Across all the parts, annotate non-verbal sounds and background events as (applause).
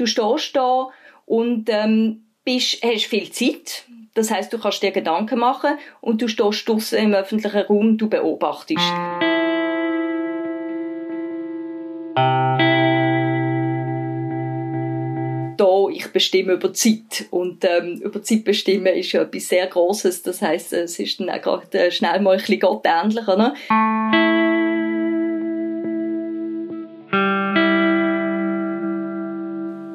du stehst da und ähm, bist, hast viel Zeit. Das heißt, du kannst dir Gedanken machen und du stehst draussen im öffentlichen Raum, du beobachtest. da, ich bestimme über Zeit. Und ähm, über Zeit bestimmen ist ja etwas sehr Grosses. Das heißt, es ist dann auch gerade äh, schnell mal ein bisschen gottähnlich, oder?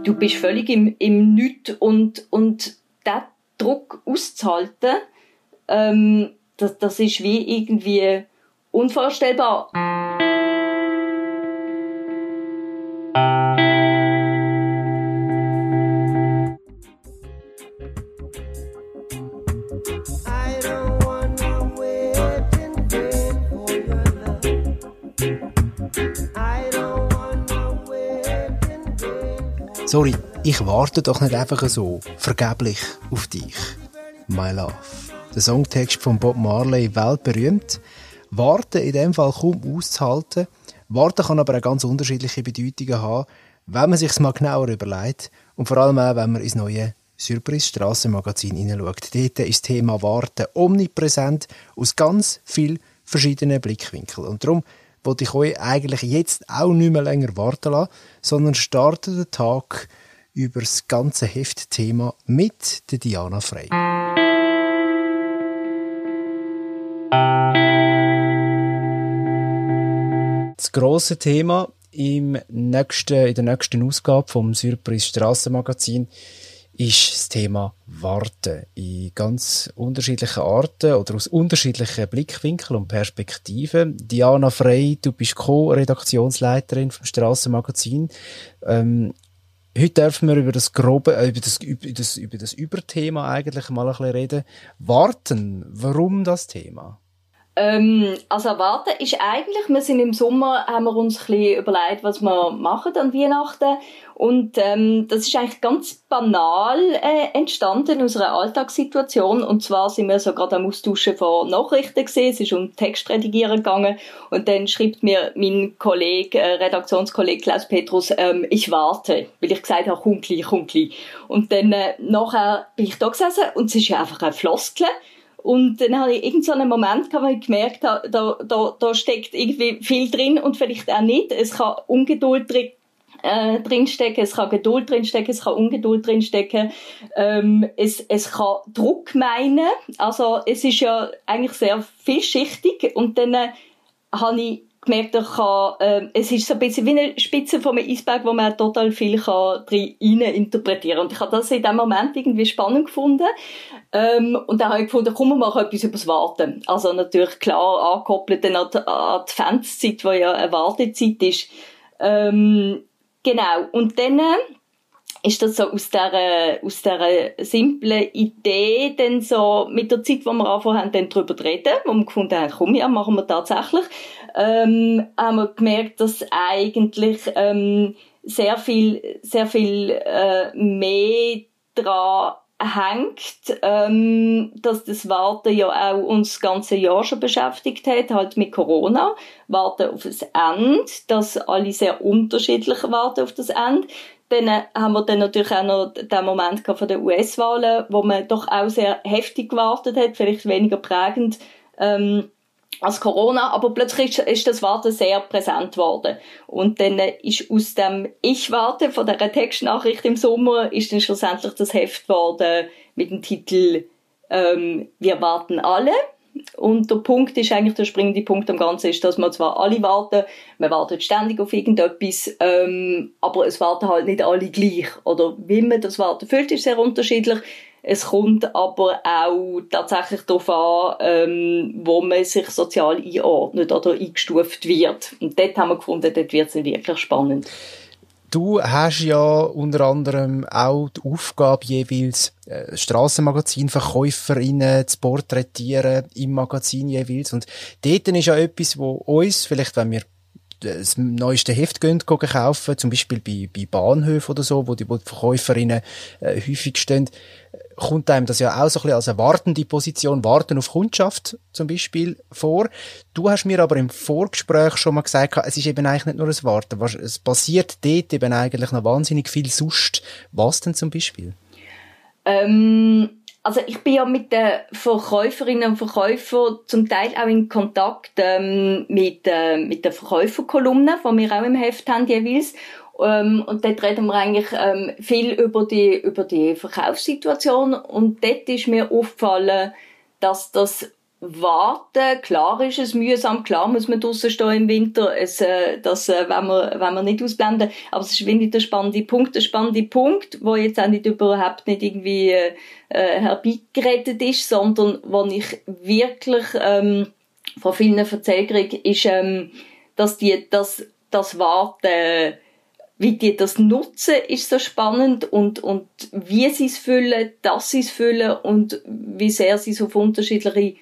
Du bist völlig im, im Nichts und, und diesen Druck auszuhalten, ähm, das, das ist wie irgendwie unvorstellbar. Sorry, ich warte doch nicht einfach so, vergeblich auf dich. My Love. Der Songtext von Bob Marley weltberühmt. Warten in dem Fall kaum auszuhalten. Warten kann aber auch ganz unterschiedliche Bedeutungen haben, wenn man sich mal genauer überlegt und vor allem auch, wenn man ins neue Surprise Strassenmagazin hineinschaut. Dort ist das Thema Warten omnipräsent aus ganz vielen verschiedenen Blickwinkeln. Und darum wollte ich euch eigentlich jetzt auch nicht mehr länger warten lassen, sondern starte den Tag über das ganze Heftthema mit der Diana Frey. Das große Thema im nächsten, in der nächsten Ausgabe vom Surprise Strassenmagazin ist das Thema Warten in ganz unterschiedlichen Arten oder aus unterschiedlichen Blickwinkeln und Perspektiven. Diana Frey, du bist Co-Redaktionsleiterin vom Strassenmagazin. Ähm, heute dürfen wir über das grobe, äh, über das, über das, über das Überthema eigentlich mal ein bisschen reden. Warten. Warum das Thema? Ähm, also erwarten ist eigentlich, wir sind im Sommer, haben wir uns ein bisschen überlegt, was wir machen an Weihnachten. Und ähm, das ist eigentlich ganz banal äh, entstanden in unserer Alltagssituation. Und zwar sind wir so gerade am Austauschen von Nachrichten gesehen, es ist um Textredigieren gegangen. Und dann schreibt mir mein Kollege, äh, Redaktionskollege Klaus Petrus, ähm, ich warte, weil ich gesagt habe, komm gleich, komm gleich. Und dann äh, nachher bin ich da gesessen und es ist ja einfach ein Floskel und dann habe ich irgendeinen so Moment gehabt, wo ich gemerkt habe, da, da, da steckt irgendwie viel drin und vielleicht auch nicht. Es kann Ungeduld drin äh, drinstecken, es kann Geduld drinstecken, es kann Ungeduld drinstecken, ähm, es, es kann Druck meinen, also es ist ja eigentlich sehr vielschichtig. Und dann äh, habe ich gemerkt, ich kann, äh, es ist so ein bisschen wie eine Spitze von einem Eisberg, wo man total viel kann drin interpretieren Und ich habe das in dem Moment irgendwie spannend gefunden. Ähm, und dann habe ich gefunden, komm, wir machen etwas über das Warten. Also natürlich klar angekoppelt an die Adventszeit, die ja eine Wartezeit ist. Ähm, genau. Und dann ist das so aus dieser, aus dieser simplen Idee dann so mit der Zeit, wo wir angefangen haben, dann darüber zu reden, wo wir gefunden haben, komm, ja, machen wir tatsächlich, ähm, haben wir gemerkt, dass eigentlich ähm, sehr viel, sehr viel äh, mehr dran hängt, ähm, dass das Warten ja auch uns das ganze Jahr schon beschäftigt hat, halt mit Corona. Warten auf das Ende, dass alle sehr unterschiedlich warten auf das Ende. Dann haben wir dann natürlich auch noch den Moment von den US-Wahlen, wo man doch auch sehr heftig gewartet hat, vielleicht weniger prägend ähm, als Corona, aber plötzlich ist, das Warten sehr präsent worden. Und dann ist aus dem Ich-Warten von der Textnachricht im Sommer ist dann schlussendlich das Heft geworden mit dem Titel ähm, Wir warten alle. Und der Punkt ist eigentlich, der springende Punkt am Ganzen ist, dass wir zwar alle warten, man wartet ständig auf irgendetwas, ähm, aber es warten halt nicht alle gleich. Oder wie man das Warten fühlt, ist sehr unterschiedlich. Es kommt aber auch tatsächlich darauf an, ähm, wo man sich sozial einordnet oder eingestuft wird. Und dort haben wir gefunden, dort wird es wirklich spannend. Du hast ja unter anderem auch die Aufgabe, jeweils äh, Strassenmagazin-Verkäuferinnen zu porträtieren im Magazin jeweils. Und dort ist ja etwas, wo uns, vielleicht wenn wir das neueste Heft gehen, gehen kaufen, zum Beispiel bei, bei Bahnhöfen oder so, wo die, wo die Verkäuferinnen äh, häufig stehen, kommt einem das ja auch so ein bisschen als eine wartende Position, warten auf Kundschaft zum Beispiel vor. Du hast mir aber im Vorgespräch schon mal gesagt, es ist eben eigentlich nicht nur ein Warten, es passiert dort eben eigentlich noch wahnsinnig viel sonst. Was denn zum Beispiel? Ähm also ich bin ja mit den Verkäuferinnen und Verkäufern zum Teil auch in Kontakt ähm, mit, äh, mit der Verkäuferkolumne, die wir auch im Heft haben jeweils. Ähm, und dort reden wir eigentlich ähm, viel über die, über die Verkaufssituation. Und dort ist mir aufgefallen, dass das warten. Klar ist es mühsam, klar muss man draussen stehen im Winter, es, äh, das äh, wenn wir, wenn wir nicht ausblenden. Aber es ist wirklich der spannende Punkt, der spannende Punkt, wo jetzt auch nicht überhaupt nicht irgendwie äh, äh herbeigerettet ist, sondern wo ich wirklich ähm, von vielen erzählt ist, ähm, dass die, das, das Warten wie die das nutzen, ist so spannend und, und wie sie es füllen, dass sie es füllen und wie sehr sie es auf unterschiedliche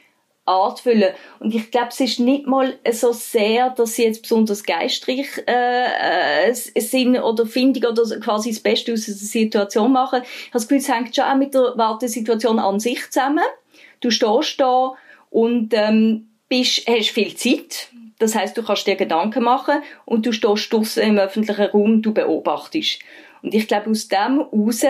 Art füllen. Und ich glaube, es ist nicht mal so sehr, dass sie jetzt besonders geistreich äh, äh, sind oder findig oder quasi das Beste aus der Situation machen. Ich habe das Gefühl, es hängt schon auch mit der Wartesituation an sich zusammen. Du stehst da und ähm, bist, hast viel Zeit. Das heißt, du kannst dir Gedanken machen und du stehst draussen im öffentlichen Raum, du beobachtest. Und ich glaube, aus dem heraus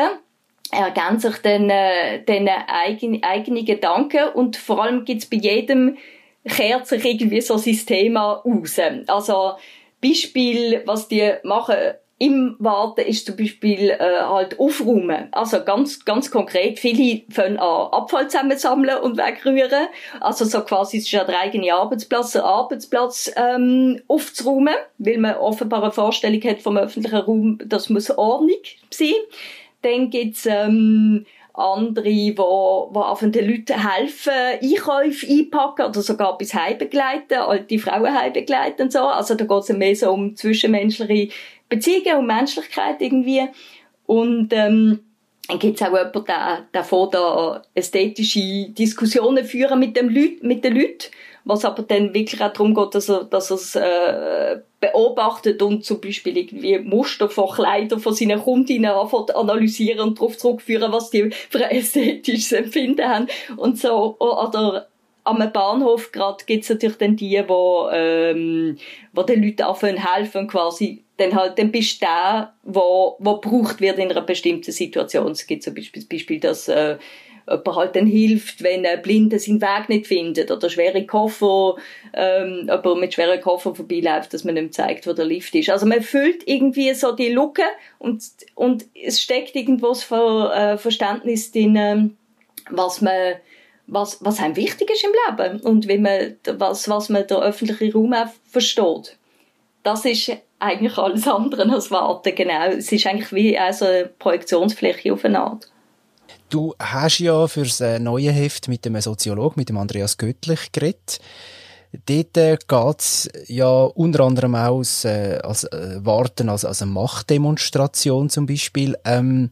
ergänzt sich dann, äh, dann eigene, eigene Gedanken und vor allem gibt's bei jedem kehrt sich irgendwie so sein Thema raus. Also Beispiel, was die machen im Warten ist zum Beispiel äh, halt aufräumen. Also ganz ganz konkret, viele fangen an Abfall zusammensammeln und wegrühren. Also so quasi es ist ja der eigene Arbeitsplatz, der Arbeitsplatz ähm, aufzuräumen, weil man offenbar eine Vorstellung hat vom öffentlichen Raum, das muss Ordnung sein. Dann gibt's ähm, andere, wo, wo auf den Leuten helfen, Einkäufe einpacken oder sogar bis heim begleiten, alte Frauen heim begleiten und so. Also da geht's mehr so um zwischenmenschliche Beziehungen, um Menschlichkeit irgendwie. Und ähm, dann gibt's auch jemanden, der, der vor da ästhetische Diskussionen führen mit, dem Leut, mit den Leuten was aber dann wirklich auch darum geht, dass er, dass er es äh, beobachtet und zum Beispiel irgendwie Muster von Kleidern von seinen Kundinnen anfängt analysieren und darauf zurückführen, was die für ein ästhetisches Empfinden haben und so, oder am Bahnhof gerade gibt's natürlich dann die, wo, ähm, wo den Leuten anfangen helfen quasi dann halt, dann bist du der, wo, wo gebraucht wird in einer bestimmten Situation. Es gibt zum Beispiel das Beispiel, dass, äh, jemand halt dann hilft, wenn ein Blinder seinen Weg nicht findet oder schwere Koffer, ähm, jemand mit schweren Koffer vorbeiläuft, dass man ihm zeigt, wo der Lift ist. Also man füllt irgendwie so die Lücke und, und es steckt irgendwo das äh, Verständnis drin, was man was, was einem wichtig ist im Leben und wie man, was, was man der öffentliche Raum auch versteht. Das ist eigentlich alles andere als Warten, genau. Es ist eigentlich wie also eine Projektionsfläche auf eine Art. Du hast ja für das äh, neue Heft mit dem Soziologen, mit dem Andreas Göttlich geredet. Dort äh, geht's ja unter anderem aus äh, als äh, Warten, als, als eine Machtdemonstration zum Beispiel. Ähm,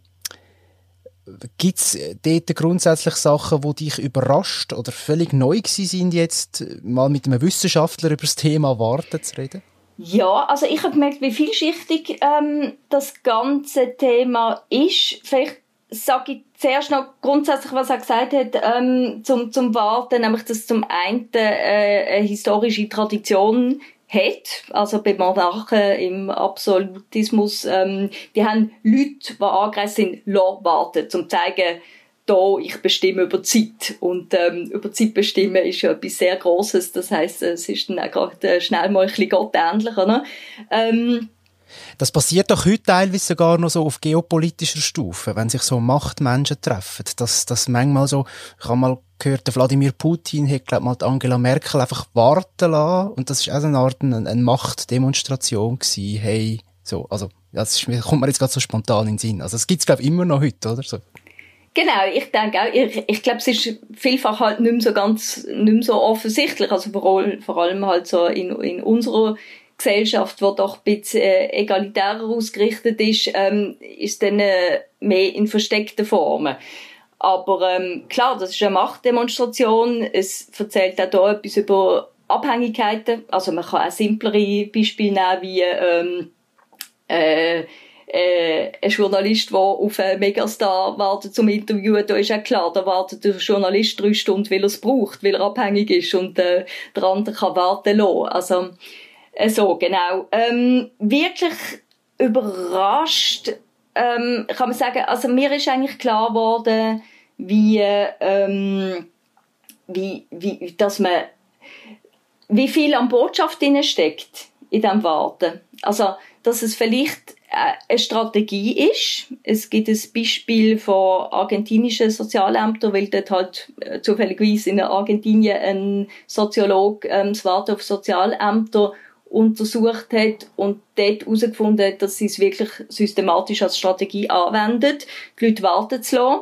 Gibt's dort grundsätzlich Sachen, die dich überrascht oder völlig neu sind, jetzt mal mit einem Wissenschaftler über das Thema Warten zu reden? Ja, also ich habe gemerkt, wie vielschichtig ähm, das ganze Thema ist. Vielleicht sage ich zuerst noch grundsätzlich, was er gesagt hat, ähm, zum, zum Warten, nämlich, dass zum einen äh, eine historische Tradition hat, also bei Monarchen im Absolutismus, ähm, die haben Leute, die angereist sind, warten, um zu zeigen, da, ich bestimme über Zeit. Und ähm, über Zeit bestimmen ist ja etwas sehr Grosses. Das heißt, es ist dann auch gerade äh, schnell mal ein bisschen gottähnlich. Oder? Ähm, das passiert doch heute teilweise sogar noch so auf geopolitischer Stufe, wenn sich so Machtmenschen treffen. Das, das manchmal so, ich habe mal gehört, Wladimir Putin hat, glaube mal Angela Merkel einfach warten lassen. Und das ist auch eine Art eine, eine Machtdemonstration gewesen. Hey, so, also, das ist, kommt mir jetzt gerade so spontan in den Sinn. Also, das gibt's, glaube ich, immer noch heute, oder so. Genau, ich denke auch, ich, ich glaube, es ist vielfach halt nicht mehr so ganz, nicht mehr so offensichtlich, also vor allem, vor allem halt so in, in unserer Gesellschaft, die doch ein bisschen äh, egalitärer ausgerichtet ist, ähm, ist dann äh, mehr in versteckten Formen. Aber ähm, klar, das ist eine Machtdemonstration. Es erzählt auch hier etwas über Abhängigkeiten. Also man kann auch simplere Beispiele nehmen wie ähm, äh, äh, ein Journalist, der auf einen Megastar wartet zum Interviewen, da ist ja klar, da wartet der Journalist drei Stunden, weil er es braucht, weil er abhängig ist und äh, der andere kann warten lassen. Also so, genau. Ähm, wirklich überrascht ähm, kann man sagen, also mir ist eigentlich klar geworden, wie, ähm, wie, wie, dass man, wie viel an Botschaft steckt in diesem Warten. Also, dass es vielleicht äh, eine Strategie ist. Es gibt ein Beispiel von argentinischen Sozialämtern, weil dort halt äh, zufälligerweise in Argentinien ein Soziolog ähm, das Warten auf Sozialämter untersucht hat und dort herausgefunden hat, dass sie es wirklich systematisch als Strategie anwendet, die Leute warten zu lassen,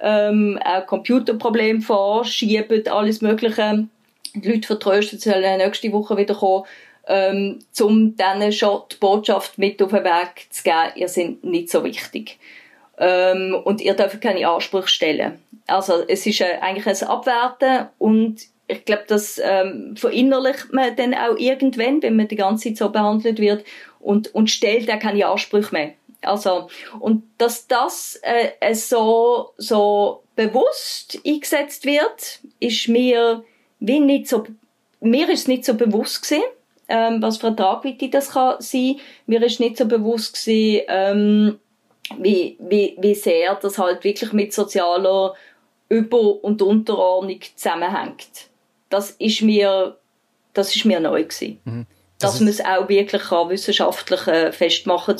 ähm, auch Computerprobleme vorschieben, alles Mögliche. Die Leute vertrösten, sie sollen nächste Woche wieder kommen, ähm, um denen schon die Botschaft mit auf den Weg zu geben, ihr seid nicht so wichtig. Ähm, und ihr dürft keine Ansprüche stellen. Also es ist äh, eigentlich ein Abwerten und ich glaube, das ähm, verinnerlicht man dann auch irgendwann, wenn man die ganze Zeit so behandelt wird und, und stellt auch keine Ansprüche mehr. Also, und dass das äh, so, so bewusst eingesetzt wird, ist mir wie nicht so, mir ist nicht so bewusst gewesen, ähm, was für eine Tragweite das kann sein. Mir ist nicht so bewusst gewesen, ähm, wie, wie, wie sehr das halt wirklich mit sozialer Über- und Unterordnung zusammenhängt das ist mir, das ist mir neu gewesen. Mhm. Das dass man es auch wirklich kann, wissenschaftlich äh, festmachen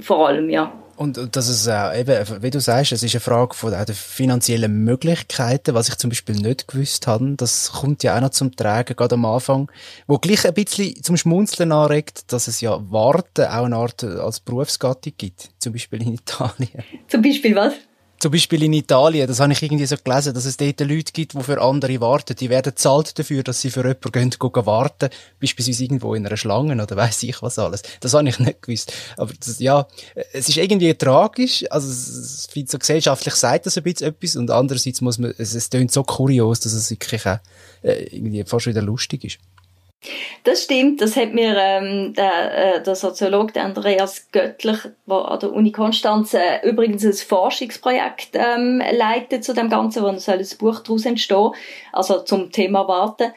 vor allem, ja. Und, und dass es äh, eben, wie du sagst, es ist eine Frage von den finanziellen Möglichkeiten, was ich zum Beispiel nicht gewusst habe. Das kommt ja auch noch zum Tragen, gerade am Anfang, wo gleich ein bisschen zum Schmunzeln anregt, dass es ja Warten auch eine Art äh, als Berufsgattung gibt. Zum Beispiel in Italien. Zum Beispiel was? Zum Beispiel in Italien, das habe ich irgendwie so gelesen, dass es dort Leute gibt, die für andere warten. Die werden zahlt dafür, dass sie für jemanden gehen, gehen warten, beispielsweise irgendwo in einer Schlange oder weiß ich was alles. Das habe ich nicht gewusst. Aber das, ja, es ist irgendwie tragisch, also es, es, so gesellschaftlich sagt das ein bisschen etwas und andererseits muss man, es, es tönt so kurios, dass es wirklich auch, äh, irgendwie fast wieder lustig ist. Das stimmt, das hat mir ähm, der, äh, der Soziologe der Andreas Göttlich, der an der Uni Konstanz äh, übrigens ein Forschungsprojekt ähm, leitet zu dem Ganzen, wo soll ein Buch daraus entstehen, also zum Thema Warten.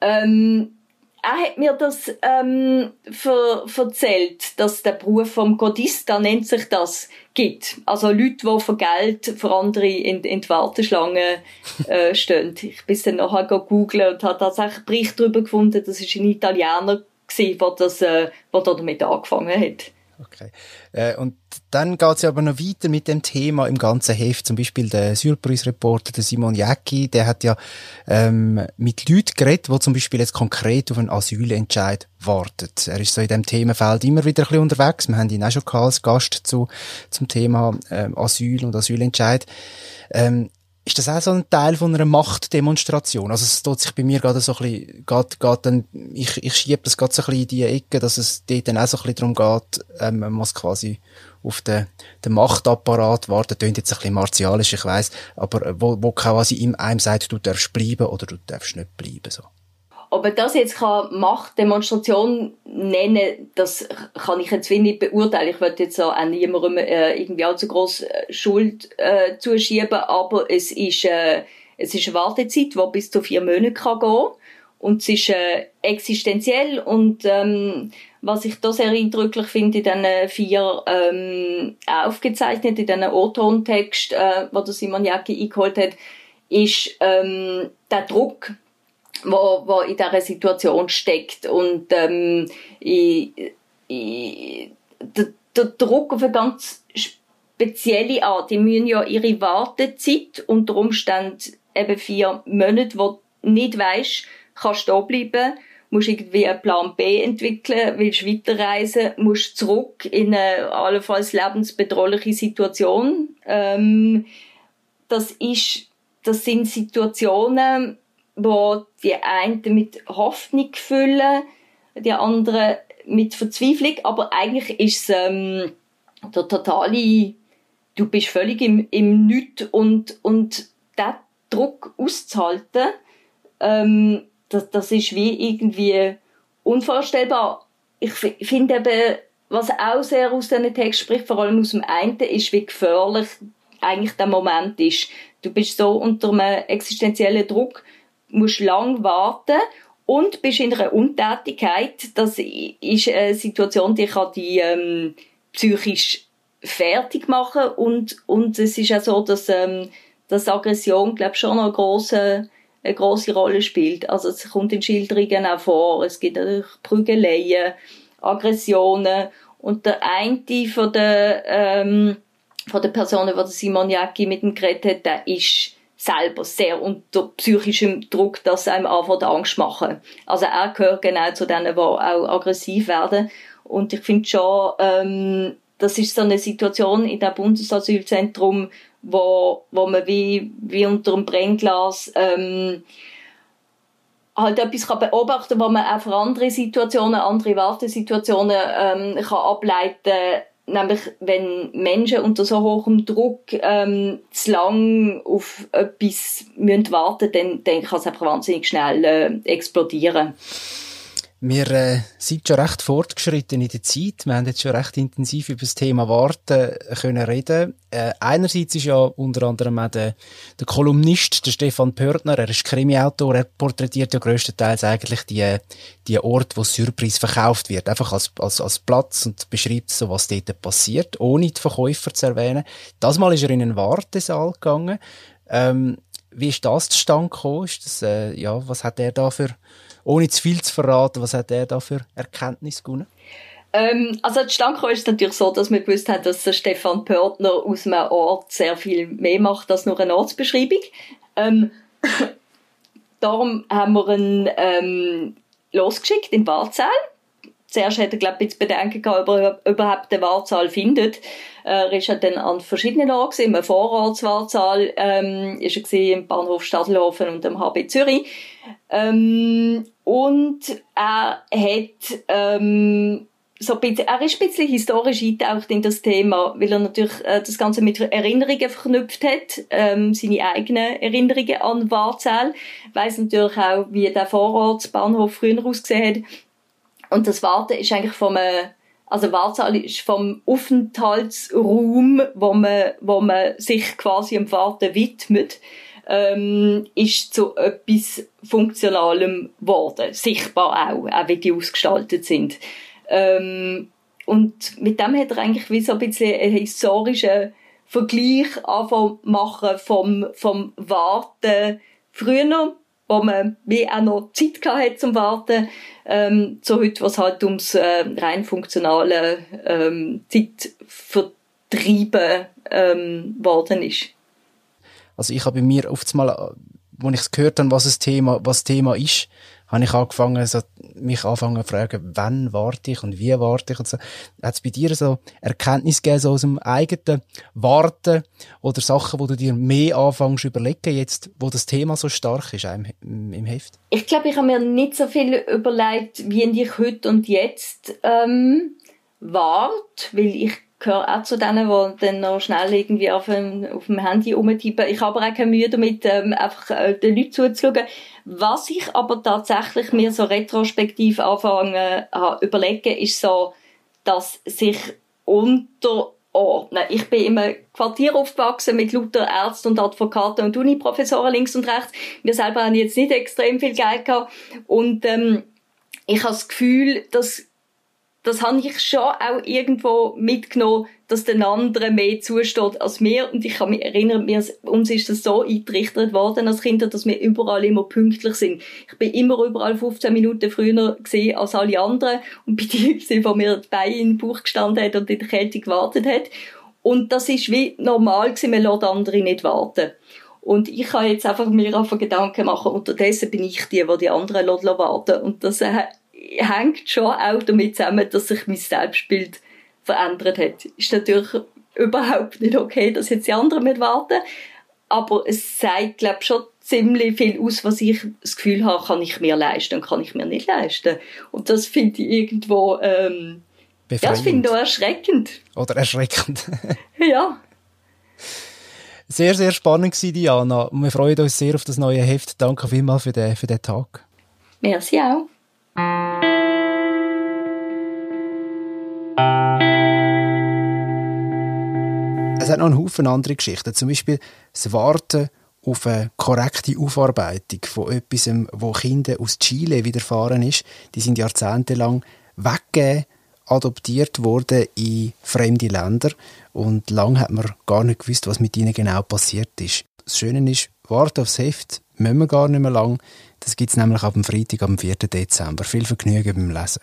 Ähm, er hat mir das ähm, ver erzählt, dass der Beruf vom Codista nennt sich das gibt. Also Leute, die für Geld für andere in, in die Warteschlange äh, (laughs) stehen. Ich bin dann nachher googeln und habe tatsächlich einen Bericht darüber gefunden, das ist ein Italiener gewesen, der, das, äh, der damit angefangen hat. Okay. Äh, und dann geht's ja aber noch weiter mit dem Thema im ganzen Heft. Zum Beispiel der Surprise-Reporter, der Simon Jäcki, der hat ja ähm, mit Leuten geredet, die zum Beispiel jetzt konkret auf einen Asylentscheid warten. Er ist so in dem Themenfeld immer wieder ein bisschen unterwegs. Wir haben ihn auch schon als Gast zu, zum Thema ähm, Asyl und Asylentscheid. Ähm, ist das auch so ein Teil von einer Machtdemonstration? Also es tut sich bei mir gerade so ein bisschen, geht, geht dann, ich, ich schiebe das gerade so ein bisschen in die Ecke, dass es dort dann auch so ein bisschen darum geht, ähm, man muss quasi auf den, den Machtapparat warten, klingt jetzt ein bisschen martialisch, ich weiss, aber wo, wo quasi ihm einem sagt, du darfst bleiben oder du darfst nicht bleiben, so. Ob er das jetzt kann Machtdemonstration nennen, das kann ich jetzt nicht beurteilen. Ich würde jetzt auch niemandem äh, irgendwie allzu groß äh, Schuld äh, zuschieben, aber es ist, äh, es ist eine Wartezeit, die bis zu vier Monate kann gehen und es ist äh, existenziell und ähm, was ich da sehr eindrücklich finde in diesen vier ähm, aufgezeichnet, in diesen O-Ton-Text, äh, wo der Simon Jacki eingeholt hat, ist ähm, der Druck, wo, wo in dieser Situation steckt. Und ähm, ich, ich, der, der Druck auf eine ganz spezielle Art. Die müssen ja ihre Wartezeit unter Umständen eben vier Monate, wo du nicht weisst, kannst du da bleiben, musst irgendwie einen Plan B entwickeln, willst weiterreisen, musst zurück in eine allenfalls lebensbedrohliche Situation. Ähm, das ist, das sind Situationen, wo die einen mit Hoffnung füllen, die anderen mit Verzweiflung, aber eigentlich ist es ähm, der totale, du bist völlig im, im Nichts und, und diesen Druck auszuhalten, ähm, das, das ist wie irgendwie unvorstellbar. Ich finde eben, was auch sehr aus diesem Text spricht, vor allem aus dem einen, ist, wie gefährlich eigentlich der Moment ist. Du bist so unter einem existenziellen Druck, musst lang warten und bist in einer Untätigkeit. Das ist eine Situation, die kann die ähm, psychisch fertig machen und und es ist ja so, dass ähm, dass Aggression, glaube schon eine große eine große Rolle spielt. Also es kommt in Schilderungen auch vor. Es gibt Prügeleien, Aggressionen und der eine von der ähm, von der Personen, die Simon Jacki mit dem geredet hat, der ist selber sehr unter psychischem Druck, dass einem einfach Angst machen. Also er gehört genau zu denen, die auch aggressiv werden. Und ich finde schon, ähm, das ist so eine Situation in dem Bundesasylzentrum, wo, wo man wie, wie unter einem Brennglas ähm, halt etwas kann beobachten kann, wo man auch für andere Situationen, andere Wartesituationen ähm, kann ableiten kann, nämlich wenn Menschen unter so hohem Druck ähm, zu lang auf etwas warten müssen, dann, dann kann es einfach wahnsinnig schnell äh, explodieren. Wir äh, sind schon recht fortgeschritten in der Zeit. Wir haben jetzt schon recht intensiv über das Thema Warten können reden. Äh, einerseits ist ja unter anderem auch der, der Kolumnist, der Stefan Pörtner, er ist Krimiautor, er porträtiert ja größtenteils eigentlich die, die Ort, wo Surprise verkauft wird. Einfach als, als, als Platz und beschreibt so, was dort passiert, ohne die Verkäufer zu erwähnen. Das Mal ist er in einen Wartesaal gegangen. Ähm, wie ist das zustande gekommen? Ist das, äh, ja, was hat er da ohne zu viel zu verraten, was hat er da für Erkenntnis gewonnen? Ähm, also die Stanko ist natürlich so, dass wir gewusst haben, dass der Stefan Pörtner aus einem Ort sehr viel mehr macht als nur eine Ortsbeschreibung. Ähm, (coughs) darum haben wir ihn ähm, losgeschickt in Barzell. Zuerst hat er, glaube ich, Bedenken gehabt, ob er überhaupt den Wahlzahl findet. Er ist dann an verschiedenen Orten, im Vorratswahlzahl, ähm, ist er im Bahnhof Stadelhofen und am HB Zürich. Ähm, und er hat ähm, so ein bisschen, er ist ein bisschen historisch eingetaucht in das Thema, weil er natürlich äh, das Ganze mit Erinnerungen verknüpft hat, ähm, seine eigenen Erinnerungen an Warzell, weiß natürlich auch, wie der Vorortsbahnhof früher ausgesehen hat. Und das Warten ist eigentlich vom, äh, also Warzell ist vom Aufenthaltsraum, wo man, wo man sich quasi am Warten widmet ähm, ist zu etwas Funktionalem geworden. Sichtbar auch, auch wie die ausgestaltet sind. Ähm, und mit dem hat er eigentlich wie so ein bisschen einen historischen Vergleich anfangen machen vom, vom Warten früher, wo man wie auch noch Zeit hatte zum Warten, ähm, zu heute, was halt ums äh, rein funktionale ähm, Zeitvertreiben ähm, worden ist. Also ich habe mir oft mal, als ich es gehört habe, was das Thema, was Thema ist, habe ich angefangen, so, mich anfangen zu fragen, wann warte ich und wie warte ich und so. Hat es bei dir so Erkenntnis gegeben, so aus dem eigenen Warten oder Sachen, wo du dir mehr anfängst zu überlegen, jetzt, wo das Thema so stark ist im, im Heft? Ich glaube, ich habe mir nicht so viel überlegt, wie ich heute und jetzt ähm, warte, weil ich gehöre auch zu denen, die dann noch schnell irgendwie auf dem, auf dem Handy rumtippen. Ich habe aber auch keine Mühe damit, ähm, einfach äh, den Leuten zuzuschauen. Was ich aber tatsächlich mir so retrospektiv anfangen äh, überlegen, ist so, dass sich unterordnen. Ich bin im Quartier aufgewachsen mit lauter Ärzten und Advokaten und Uniprofessoren links und rechts. Wir selber haben jetzt nicht extrem viel Geld gehabt. Und ähm, ich habe das Gefühl, dass das habe ich schon auch irgendwo mitgenommen, dass den anderen mehr zusteht als mir. Und ich kann mich erinnern, uns ist das so eingerichtet worden als Kinder, dass wir überall immer pünktlich sind. Ich bin immer überall 15 Minuten früher gesehen als alle anderen und bin die gewesen, wo mir die Beine in den Bauch gestanden hat und in der Kälte gewartet hat. Und das ist wie normal gewesen, man lässt andere nicht warten. Und ich kann jetzt einfach mir einfach Gedanken machen, unterdessen bin ich die, die die anderen warten Und das äh, hängt schon auch damit zusammen, dass sich mein Selbstbild verändert hat. Ist natürlich überhaupt nicht okay, dass jetzt die anderen mit warten, aber es zeigt, glaube ich, schon ziemlich viel aus, was ich das Gefühl habe, kann ich mir leisten und kann ich mir nicht leisten. Und das finde ich irgendwo, ähm, ja, das finde ich auch erschreckend. Oder erschreckend. (laughs) ja. Sehr, sehr spannend war, Diana. Wir freuen uns sehr auf das neue Heft. Danke vielmals für den, für den Tag. Merci auch. Es hat noch einen Haufen andere Geschichten. Zum Beispiel das Warten auf eine korrekte Aufarbeitung von etwas, wo Kinder aus Chile widerfahren ist. Die sind jahrzehntelang weggegeben, adoptiert worden in fremde Länder und lang hat man gar nicht gewusst, was mit ihnen genau passiert ist. Das Schöne ist, warten aufs Heft müssen wir gar nicht mehr lang. Das gibt es nämlich ab dem Freitag, am 4. Dezember. Viel Vergnügen beim Lesen.